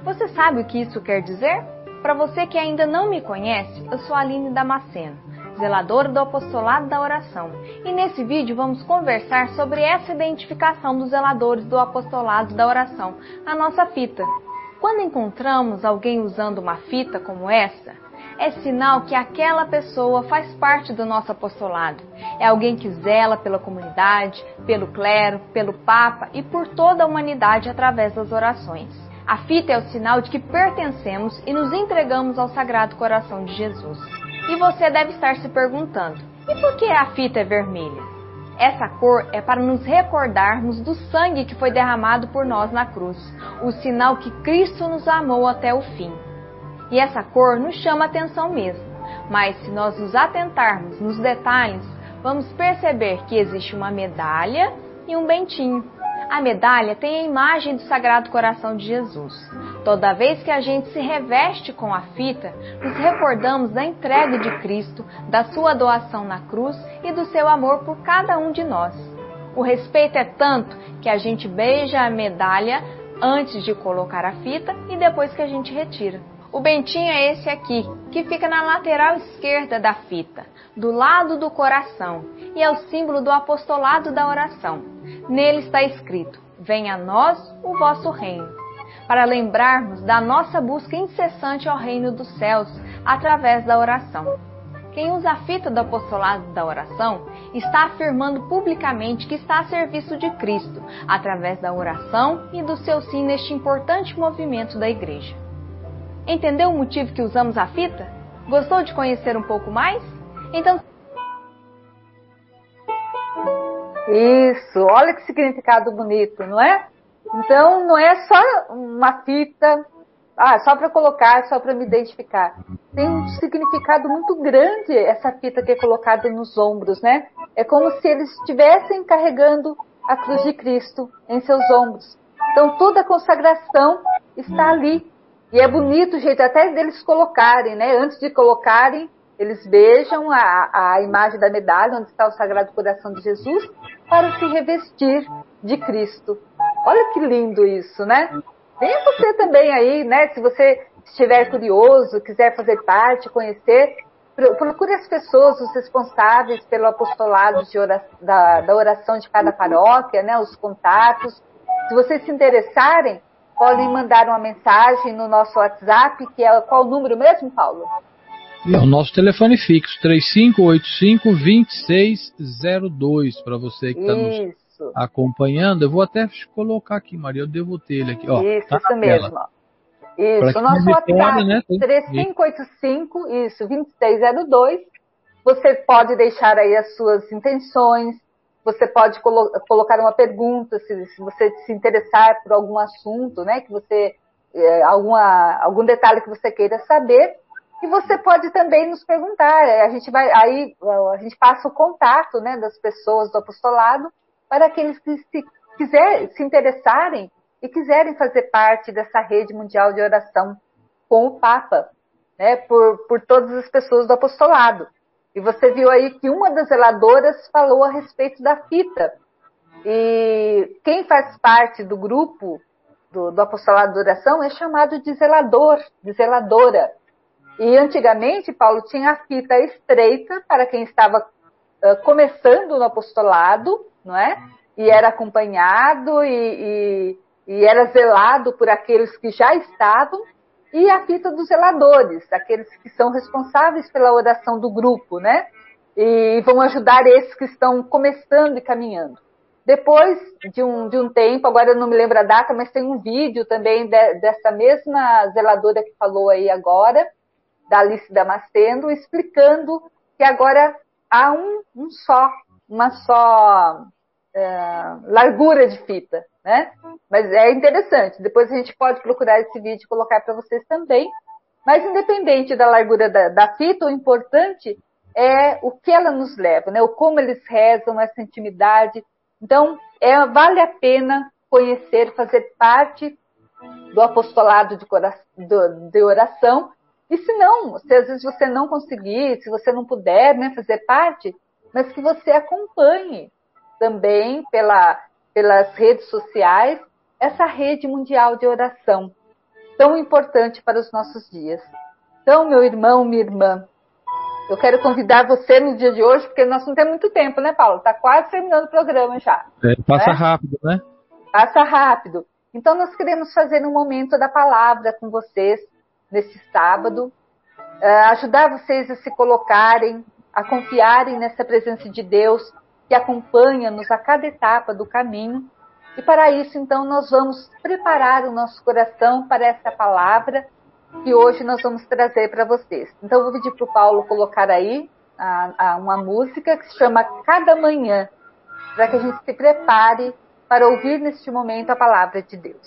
Você sabe o que isso quer dizer? Para você que ainda não me conhece, eu sou Aline Damasceno, zeladora do apostolado da oração, e nesse vídeo vamos conversar sobre essa identificação dos zeladores do apostolado da oração, a nossa fita. Quando encontramos alguém usando uma fita como essa, é sinal que aquela pessoa faz parte do nosso apostolado. É alguém que zela pela comunidade, pelo clero, pelo Papa e por toda a humanidade através das orações. A fita é o sinal de que pertencemos e nos entregamos ao Sagrado Coração de Jesus. E você deve estar se perguntando: e por que a fita é vermelha? Essa cor é para nos recordarmos do sangue que foi derramado por nós na cruz, o sinal que Cristo nos amou até o fim. E essa cor nos chama atenção mesmo, mas se nós nos atentarmos nos detalhes, vamos perceber que existe uma medalha e um bentinho. A medalha tem a imagem do Sagrado Coração de Jesus. Toda vez que a gente se reveste com a fita, nos recordamos da entrega de Cristo, da sua doação na cruz e do seu amor por cada um de nós. O respeito é tanto que a gente beija a medalha antes de colocar a fita e depois que a gente retira. O bentinho é esse aqui, que fica na lateral esquerda da fita, do lado do coração, e é o símbolo do apostolado da oração. Nele está escrito: Venha a nós o vosso reino, para lembrarmos da nossa busca incessante ao reino dos céus através da oração. Quem usa a fita do apostolado da oração está afirmando publicamente que está a serviço de Cristo, através da oração e do seu sim neste importante movimento da Igreja. Entendeu o motivo que usamos a fita? Gostou de conhecer um pouco mais? Então. Isso, olha que significado bonito, não é? Então não é só uma fita, ah, só para colocar, só para me identificar. Tem um significado muito grande essa fita que é colocada nos ombros, né? É como se eles estivessem carregando a cruz de Cristo em seus ombros. Então toda a consagração está ali e é bonito o jeito até deles colocarem, né? Antes de colocarem, eles beijam a, a imagem da medalha onde está o Sagrado Coração de Jesus para se revestir de Cristo. Olha que lindo isso, né? Venha você também aí, né? Se você estiver curioso, quiser fazer parte, conhecer, procure as pessoas, os responsáveis pelo apostolado oração, da, da oração de cada paróquia, né? Os contatos. Se vocês se interessarem, podem mandar uma mensagem no nosso WhatsApp, que é qual o número mesmo, Paulo? É o nosso telefone fixo, 3585-2602, para você que está nos acompanhando. Eu vou até colocar aqui, Maria, eu devo ter ele aqui. Ó, isso, tá isso mesmo. Ó. Isso, o nosso WhatsApp, né? 3585, isso, 2602. Você pode deixar aí as suas intenções, você pode colo colocar uma pergunta, se, se, você se interessar por algum assunto, né, que você, é, alguma, algum detalhe que você queira saber, e você pode também nos perguntar. É, a gente vai, aí a gente passa o contato, né, das pessoas do apostolado para aqueles que se quiser, se interessarem e quiserem fazer parte dessa rede mundial de oração com o Papa, né, por, por todas as pessoas do apostolado. E você viu aí que uma das zeladoras falou a respeito da fita. E quem faz parte do grupo do, do apostolado de oração é chamado de zelador, de zeladora. E antigamente, Paulo tinha a fita estreita para quem estava uh, começando no apostolado, não é? E era acompanhado e, e, e era zelado por aqueles que já estavam e a fita dos zeladores, aqueles que são responsáveis pela oração do grupo, né? E vão ajudar esses que estão começando e caminhando. Depois de um, de um tempo, agora eu não me lembro a data, mas tem um vídeo também de, dessa mesma zeladora que falou aí agora, da Alice Damasceno, explicando que agora há um, um só, uma só é, largura de fita, né? Mas é interessante. Depois a gente pode procurar esse vídeo e colocar para vocês também. Mas independente da largura da, da fita, o importante é o que ela nos leva, né? O como eles rezam, essa intimidade. Então, é, vale a pena conhecer, fazer parte do apostolado de, do, de oração. E se não, se às vezes você não conseguir, se você não puder né, fazer parte, mas que você acompanhe também pela, pelas redes sociais essa rede mundial de oração, tão importante para os nossos dias. Então, meu irmão, minha irmã, eu quero convidar você no dia de hoje, porque nós não temos muito tempo, né, Paulo? Está quase terminando o programa já. É, passa né? rápido, né? Passa rápido. Então, nós queremos fazer um momento da palavra com vocês nesse sábado, uh, ajudar vocês a se colocarem, a confiarem nessa presença de Deus que acompanha-nos a cada etapa do caminho. E para isso, então, nós vamos preparar o nosso coração para essa palavra que hoje nós vamos trazer para vocês. Então, eu vou pedir para o Paulo colocar aí a, a, uma música que se chama Cada Manhã, para que a gente se prepare para ouvir neste momento a palavra de Deus.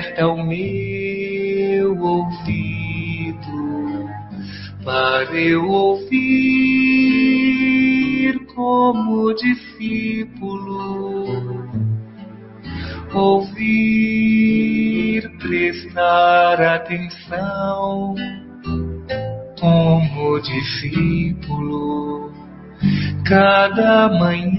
aberta o meu ouvido para eu ouvir como discípulo, ouvir, prestar atenção como discípulo. Cada manhã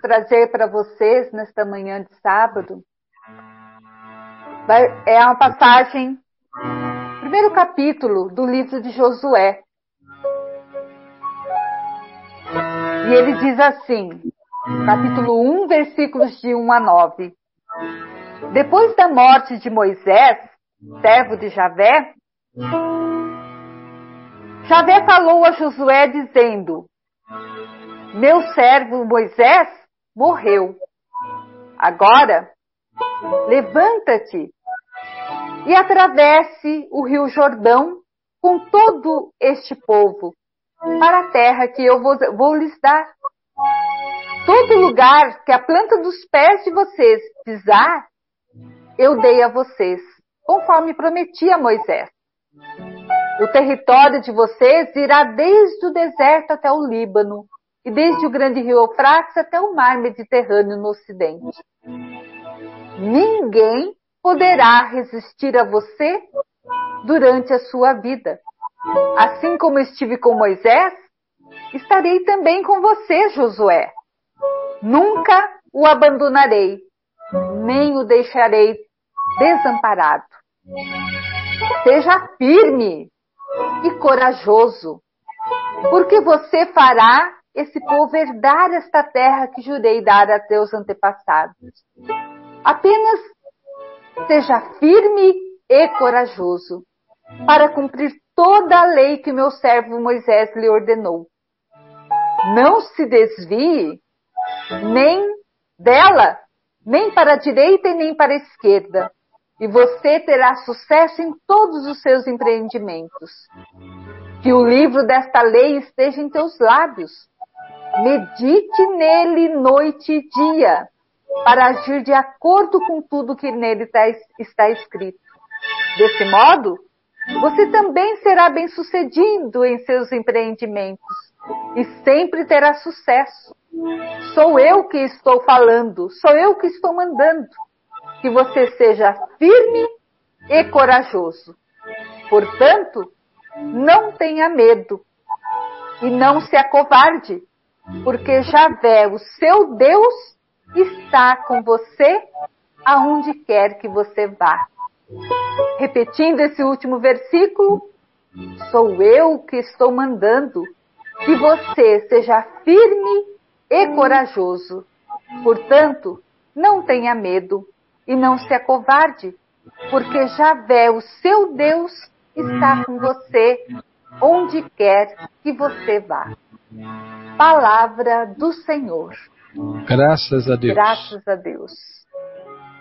trazer para vocês nesta manhã de sábado é uma passagem, primeiro capítulo do livro de Josué. E ele diz assim, capítulo 1, versículos de 1 a 9. Depois da morte de Moisés, servo de Javé, Javé falou a Josué dizendo: Meu servo Moisés morreu. Agora, levanta-te e atravesse o rio Jordão com todo este povo para a terra que eu vou, vou lhes dar. Todo lugar que a planta dos pés de vocês pisar, eu dei a vocês, conforme prometi a Moisés. O território de vocês irá desde o deserto até o Líbano, e desde o grande rio Eufrates até o mar Mediterrâneo no ocidente. Ninguém poderá resistir a você durante a sua vida. Assim como estive com Moisés, estarei também com você, Josué. Nunca o abandonarei, nem o deixarei desamparado. Seja firme e corajoso, porque você fará esse povo herdar esta terra que jurei dar a teus antepassados. Apenas seja firme e corajoso para cumprir toda a lei que meu servo Moisés lhe ordenou. Não se desvie nem dela, nem para a direita e nem para a esquerda, e você terá sucesso em todos os seus empreendimentos. Que o livro desta lei esteja em teus lábios. Medite nele noite e dia, para agir de acordo com tudo que nele tá está escrito. Desse modo, você também será bem-sucedido em seus empreendimentos e sempre terá sucesso. Sou eu que estou falando, sou eu que estou mandando. Que você seja firme e corajoso. Portanto, não tenha medo e não se acovarde, porque Javé, o seu Deus, está com você aonde quer que você vá. Repetindo esse último versículo, sou eu que estou mandando que você seja firme e corajoso. Portanto, não tenha medo e não se acovarde, porque Javé, o seu Deus, está com você onde quer que você vá. Palavra do Senhor. Graças a Deus. Graças a Deus.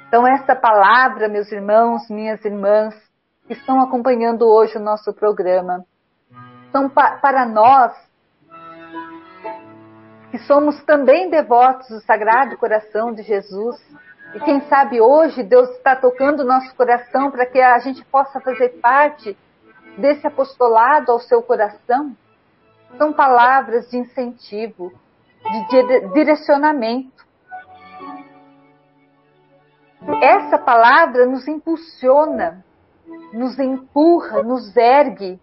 Então, essa palavra, meus irmãos, minhas irmãs, que estão acompanhando hoje o nosso programa, são pa para nós que somos também devotos do Sagrado Coração de Jesus. E quem sabe hoje Deus está tocando o nosso coração para que a gente possa fazer parte desse apostolado ao seu coração. São palavras de incentivo, de direcionamento. Essa palavra nos impulsiona, nos empurra, nos ergue.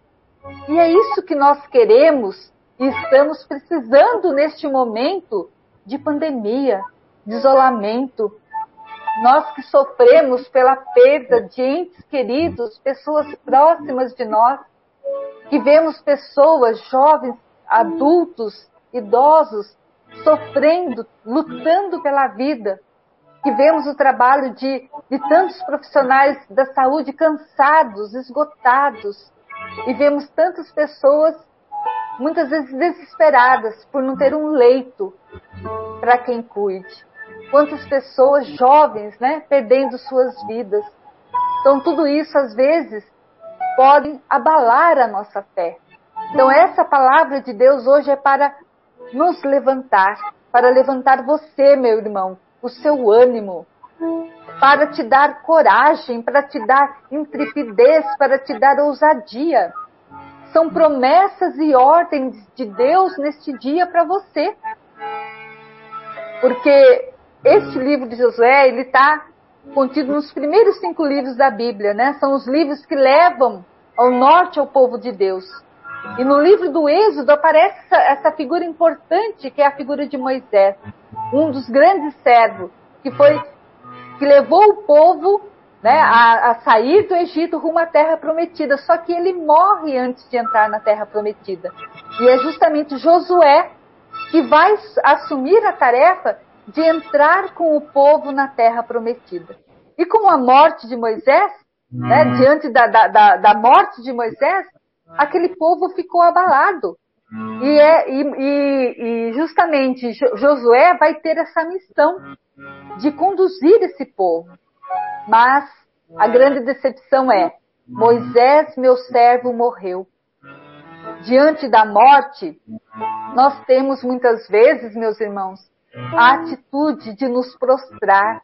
E é isso que nós queremos e estamos precisando neste momento de pandemia, de isolamento. Nós que sofremos pela perda de entes queridos, pessoas próximas de nós, que vemos pessoas, jovens, adultos, idosos, sofrendo, lutando pela vida, que vemos o trabalho de, de tantos profissionais da saúde cansados, esgotados, e vemos tantas pessoas muitas vezes desesperadas por não ter um leito para quem cuide. Quantas pessoas jovens, né, perdendo suas vidas. Então tudo isso às vezes pode abalar a nossa fé. Então essa palavra de Deus hoje é para nos levantar, para levantar você, meu irmão, o seu ânimo, para te dar coragem, para te dar intrepidez, para te dar ousadia são promessas e ordens de Deus neste dia para você. Porque este livro de Josué, ele está contido nos primeiros cinco livros da Bíblia, né? São os livros que levam ao norte ao povo de Deus. E no livro do Êxodo aparece essa, essa figura importante, que é a figura de Moisés, um dos grandes servos, que foi que levou o povo né, a, a, sair do Egito rumo à terra prometida. Só que ele morre antes de entrar na terra prometida. E é justamente Josué que vai assumir a tarefa de entrar com o povo na terra prometida. E com a morte de Moisés, né, uhum. diante da, da, da, morte de Moisés, aquele povo ficou abalado. E, é, e, e justamente Josué vai ter essa missão de conduzir esse povo. Mas a grande decepção é: Moisés, meu servo, morreu. Diante da morte, nós temos muitas vezes, meus irmãos, a atitude de nos prostrar,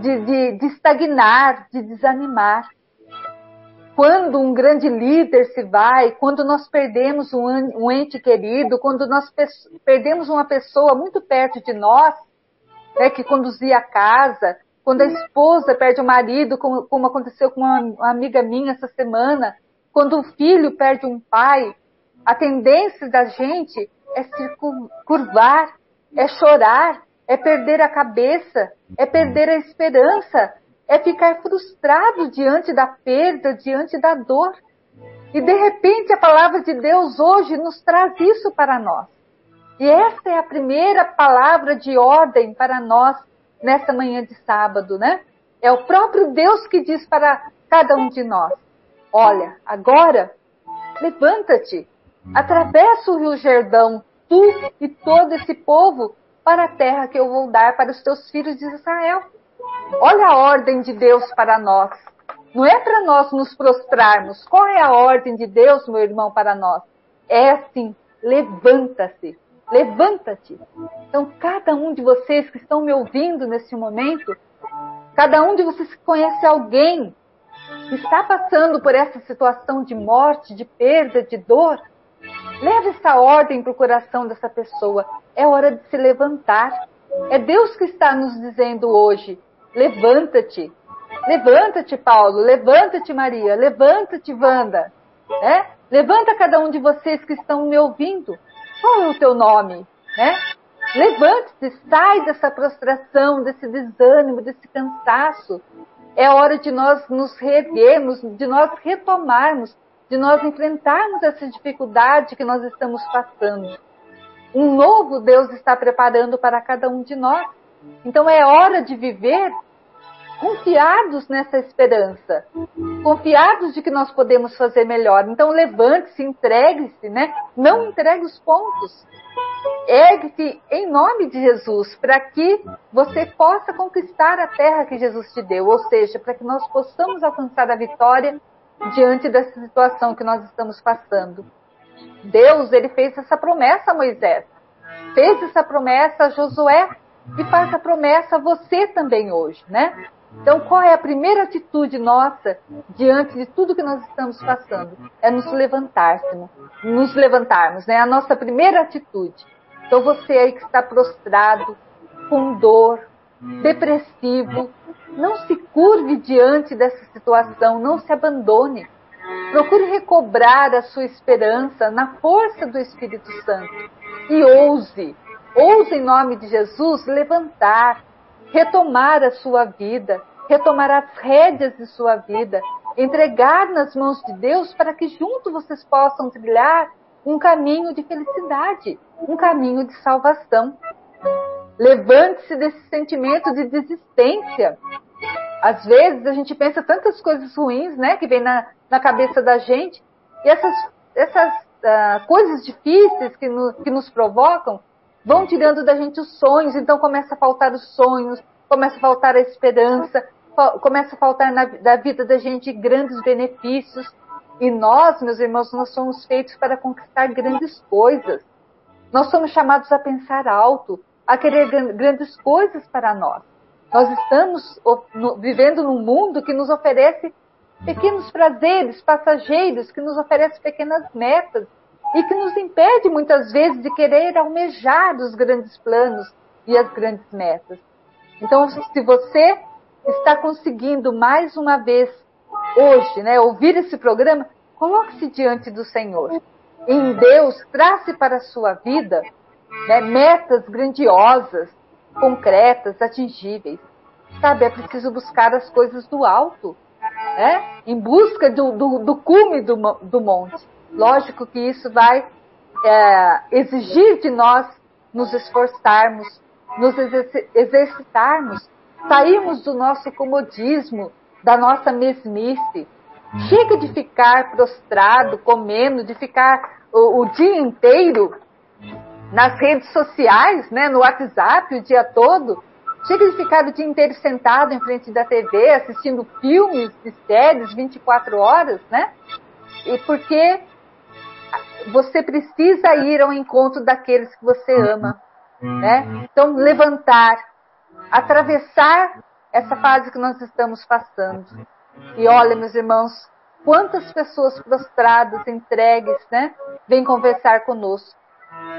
de, de, de estagnar, de desanimar. Quando um grande líder se vai, quando nós perdemos um, ente querido, quando nós perdemos uma pessoa muito perto de nós, né, que conduzia a casa, quando a esposa perde o marido, como, como aconteceu com uma, uma amiga minha essa semana, quando o filho perde um pai, a tendência da gente é se curvar, é chorar, é perder a cabeça, é perder a esperança, é ficar frustrado diante da perda, diante da dor. E de repente a palavra de Deus hoje nos traz isso para nós. E essa é a primeira palavra de ordem para nós nessa manhã de sábado, né? É o próprio Deus que diz para cada um de nós: Olha, agora levanta-te, atravessa o rio Jordão, tu e todo esse povo, para a terra que eu vou dar para os teus filhos de Israel. Olha a ordem de Deus para nós. Não é para nós nos prostrarmos. Qual é a ordem de Deus, meu irmão, para nós? É assim: levanta-se, levanta-te. Então, cada um de vocês que estão me ouvindo nesse momento, cada um de vocês que conhece alguém que está passando por essa situação de morte, de perda, de dor, leve essa ordem para o coração dessa pessoa. É hora de se levantar. É Deus que está nos dizendo hoje: levanta-te. Levanta-te, Paulo. Levanta-te, Maria. Levanta-te, Wanda. É? Levanta cada um de vocês que estão me ouvindo. Qual é o teu nome? Né? Levante-se, sai dessa prostração, desse desânimo, desse cansaço. É hora de nós nos reerguermos, de nós retomarmos, de nós enfrentarmos essa dificuldade que nós estamos passando. Um novo Deus está preparando para cada um de nós. Então é hora de viver confiados nessa esperança, confiados de que nós podemos fazer melhor. Então levante-se, entregue-se, né? Não entregue os pontos. Ergue-se em nome de Jesus, para que você possa conquistar a terra que Jesus te deu, ou seja, para que nós possamos alcançar a vitória diante dessa situação que nós estamos passando. Deus, ele fez essa promessa a Moisés, fez essa promessa a Josué e faz a promessa a você também hoje, né? Então, qual é a primeira atitude nossa diante de tudo que nós estamos passando? É nos levantarmos, nos levantarmos, né? A nossa primeira atitude. Então, você aí que está prostrado, com dor, depressivo, não se curve diante dessa situação, não se abandone. Procure recobrar a sua esperança na força do Espírito Santo e ouse, ouse em nome de Jesus levantar, retomar a sua vida, retomar as rédeas de sua vida, entregar nas mãos de Deus para que junto vocês possam trilhar um caminho de felicidade, um caminho de salvação. Levante-se desse sentimento de desistência. Às vezes a gente pensa tantas coisas ruins, né, que vem na, na cabeça da gente, e essas, essas uh, coisas difíceis que, no, que nos provocam vão tirando da gente os sonhos, então começa a faltar os sonhos, começa a faltar a esperança, começa a faltar na, na vida da gente grandes benefícios. E nós, meus irmãos, nós somos feitos para conquistar grandes coisas. Nós somos chamados a pensar alto, a querer grandes coisas para nós. Nós estamos vivendo num mundo que nos oferece pequenos prazeres passageiros, que nos oferece pequenas metas e que nos impede muitas vezes de querer almejar os grandes planos e as grandes metas. Então, se você está conseguindo mais uma vez hoje, né, ouvir esse programa, coloque-se diante do Senhor. Em Deus, trace para a sua vida né, metas grandiosas, concretas, atingíveis. Sabe, é preciso buscar as coisas do alto, né, em busca do, do, do cume do, do monte. Lógico que isso vai é, exigir de nós nos esforçarmos, nos exercitarmos, sairmos do nosso comodismo, da nossa mesmice. Chega de ficar prostrado, comendo, de ficar o, o dia inteiro nas redes sociais, né, no WhatsApp o dia todo. Chega de ficar o dia inteiro sentado em frente da TV, assistindo filmes e séries 24 horas, né? E porque você precisa ir ao encontro daqueles que você ama, né? Então, levantar, atravessar essa fase que nós estamos passando. E olha, meus irmãos, quantas pessoas prostradas, entregues, né, vêm conversar conosco.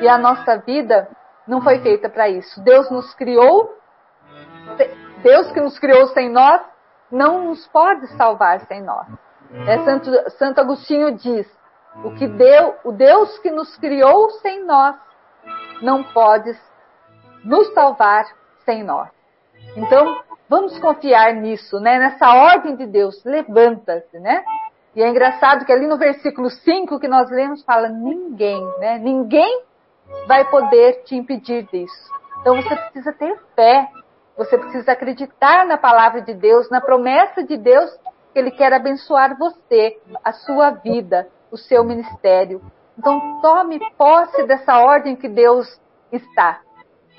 E a nossa vida não foi feita para isso. Deus nos criou, Deus que nos criou sem nós, não nos pode salvar sem nós. É, Santo, Santo Agostinho diz: o que deu, o Deus que nos criou sem nós, não pode nos salvar sem nós. Então, vamos confiar nisso, né? Nessa ordem de Deus, levanta-se, né? E é engraçado que ali no versículo 5 que nós lemos fala ninguém, né? Ninguém vai poder te impedir disso. Então você precisa ter fé, você precisa acreditar na palavra de Deus, na promessa de Deus que ele quer abençoar você, a sua vida, o seu ministério. Então tome posse dessa ordem que Deus está.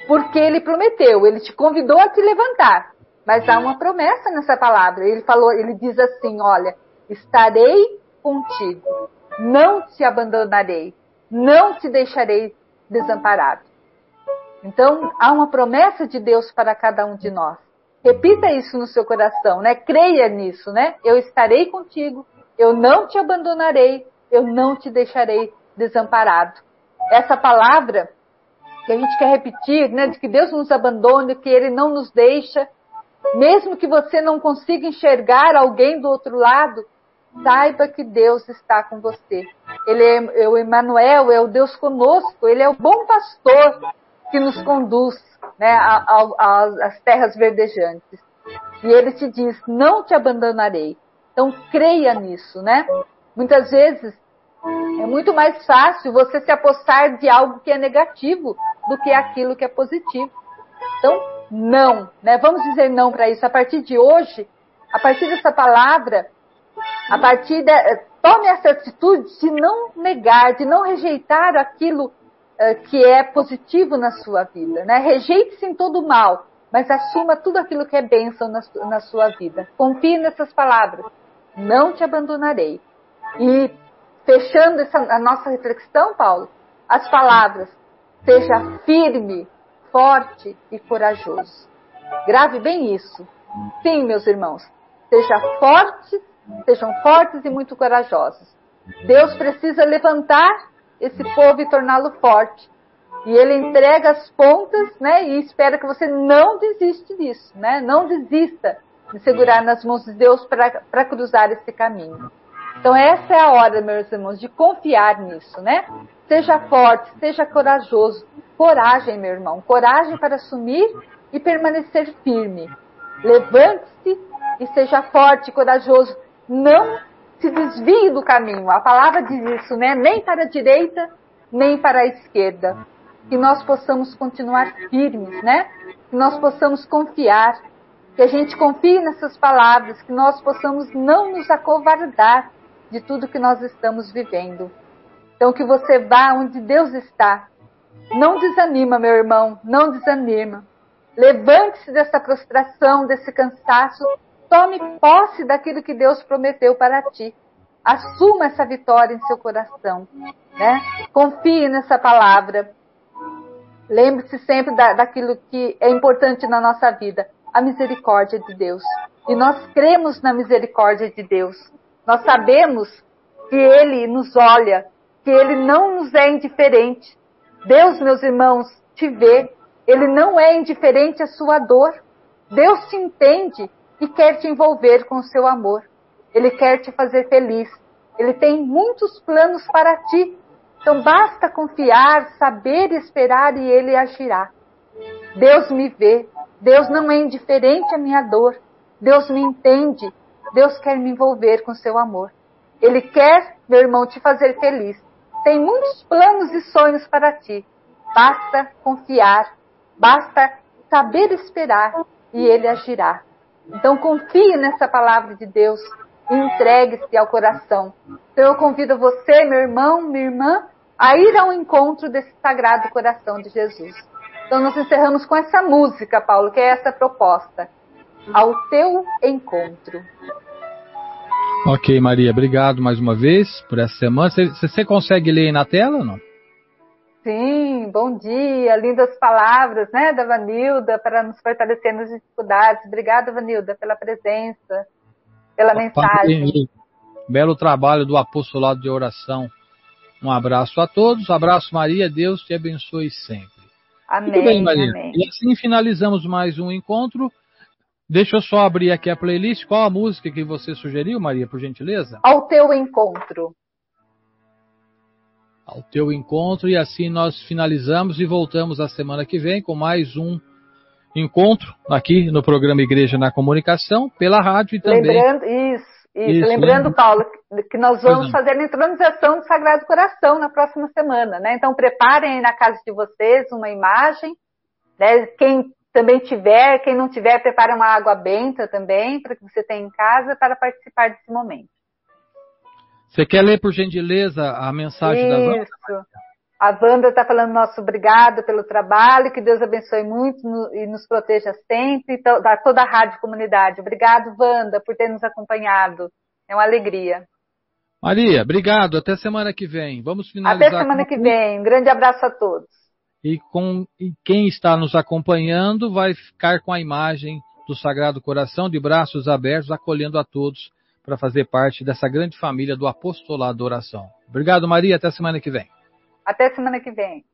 Porque ele prometeu, ele te convidou a te levantar. Mas há uma promessa nessa palavra. Ele falou, ele diz assim, olha, estarei contigo, não te abandonarei, não te deixarei desamparado. Então, há uma promessa de Deus para cada um de nós. Repita isso no seu coração, né? Creia nisso, né? Eu estarei contigo, eu não te abandonarei, eu não te deixarei desamparado. Essa palavra que a gente quer repetir, né, de que Deus nos abandone, que Ele não nos deixa, mesmo que você não consiga enxergar alguém do outro lado, saiba que Deus está com você. Ele é, é o Emmanuel, é o Deus conosco, Ele é o bom pastor que nos conduz né, às terras verdejantes. E Ele te diz, não te abandonarei. Então creia nisso, né? Muitas vezes é muito mais fácil você se apostar de algo que é negativo do que aquilo que é positivo. Então, não, né? Vamos dizer não para isso. A partir de hoje, a partir dessa palavra, a partir de, tome essa atitude de não negar, de não rejeitar aquilo uh, que é positivo na sua vida, né? Rejeite-se em todo o mal, mas assuma tudo aquilo que é bênção na, na sua vida. Confie nessas palavras. Não te abandonarei. E fechando essa, a nossa reflexão, Paulo, as palavras: seja firme, forte e corajoso. Grave bem isso. Sim, meus irmãos, seja forte, sejam fortes e muito corajosos. Deus precisa levantar esse povo e torná-lo forte. E ele entrega as pontas, né? E espera que você não desista disso, né? Não desista de segurar nas mãos de Deus para cruzar esse caminho. Então essa é a hora, meus irmãos, de confiar nisso, né? Seja forte, seja corajoso. Coragem, meu irmão, coragem para assumir e permanecer firme. Levante-se e seja forte, corajoso. Não se desvie do caminho. A palavra diz isso, né? Nem para a direita, nem para a esquerda. Que nós possamos continuar firmes, né? Que nós possamos confiar. Que a gente confie nessas palavras, que nós possamos não nos acovardar, de tudo que nós estamos vivendo. Então, que você vá onde Deus está. Não desanima, meu irmão, não desanima. Levante-se dessa prostração, desse cansaço. Tome posse daquilo que Deus prometeu para ti. Assuma essa vitória em seu coração. Né? Confie nessa palavra. Lembre-se sempre da, daquilo que é importante na nossa vida, a misericórdia de Deus. E nós cremos na misericórdia de Deus. Nós sabemos que Ele nos olha, que Ele não nos é indiferente. Deus, meus irmãos, te vê. Ele não é indiferente à sua dor. Deus te entende e quer te envolver com o seu amor. Ele quer te fazer feliz. Ele tem muitos planos para ti. Então basta confiar, saber esperar e ele agirá. Deus me vê. Deus não é indiferente à minha dor. Deus me entende Deus quer me envolver com seu amor. Ele quer, meu irmão, te fazer feliz. Tem muitos planos e sonhos para ti. Basta confiar, basta saber esperar e ele agirá. Então confie nessa palavra de Deus e entregue-se ao coração. Então eu convido você, meu irmão, minha irmã, a ir ao encontro desse sagrado coração de Jesus. Então nós encerramos com essa música, Paulo, que é essa proposta ao teu encontro. Ok, Maria, obrigado mais uma vez por essa semana. Você, consegue ler na tela ou não? Sim, bom dia, lindas palavras, né, da Vanilda, para nos fortalecer nas dificuldades. Obrigada, Vanilda, pela presença, pela mensagem. Belo trabalho do apostolado de oração. Um abraço a todos, abraço, Maria, Deus te abençoe sempre. Amém. Muito bem, Maria. Amém. E assim finalizamos mais um encontro. Deixa eu só abrir aqui a playlist. Qual a música que você sugeriu, Maria, por gentileza? Ao teu encontro. Ao teu encontro e assim nós finalizamos e voltamos a semana que vem com mais um encontro aqui no programa Igreja na Comunicação, pela rádio e também. Lembrando, isso, isso. isso lembrando, Paulo, que nós vamos fazer a intronização do Sagrado Coração na próxima semana, né? Então preparem aí na casa de vocês uma imagem, né? Quem também tiver, quem não tiver, prepare uma água benta também, para que você tenha em casa, para participar desse momento. Você quer ler, por gentileza, a mensagem Isso. da Wanda? Isso. A Wanda está falando nosso obrigado pelo trabalho, que Deus abençoe muito e nos proteja sempre, da toda a rádio comunidade. Obrigado, Wanda, por ter nos acompanhado. É uma alegria. Maria, obrigado. Até semana que vem. Vamos finalizar. Até semana que vem. Um grande abraço a todos. E, com, e quem está nos acompanhando vai ficar com a imagem do Sagrado Coração de braços abertos, acolhendo a todos para fazer parte dessa grande família do apostolado da oração. Obrigado, Maria. Até semana que vem. Até semana que vem.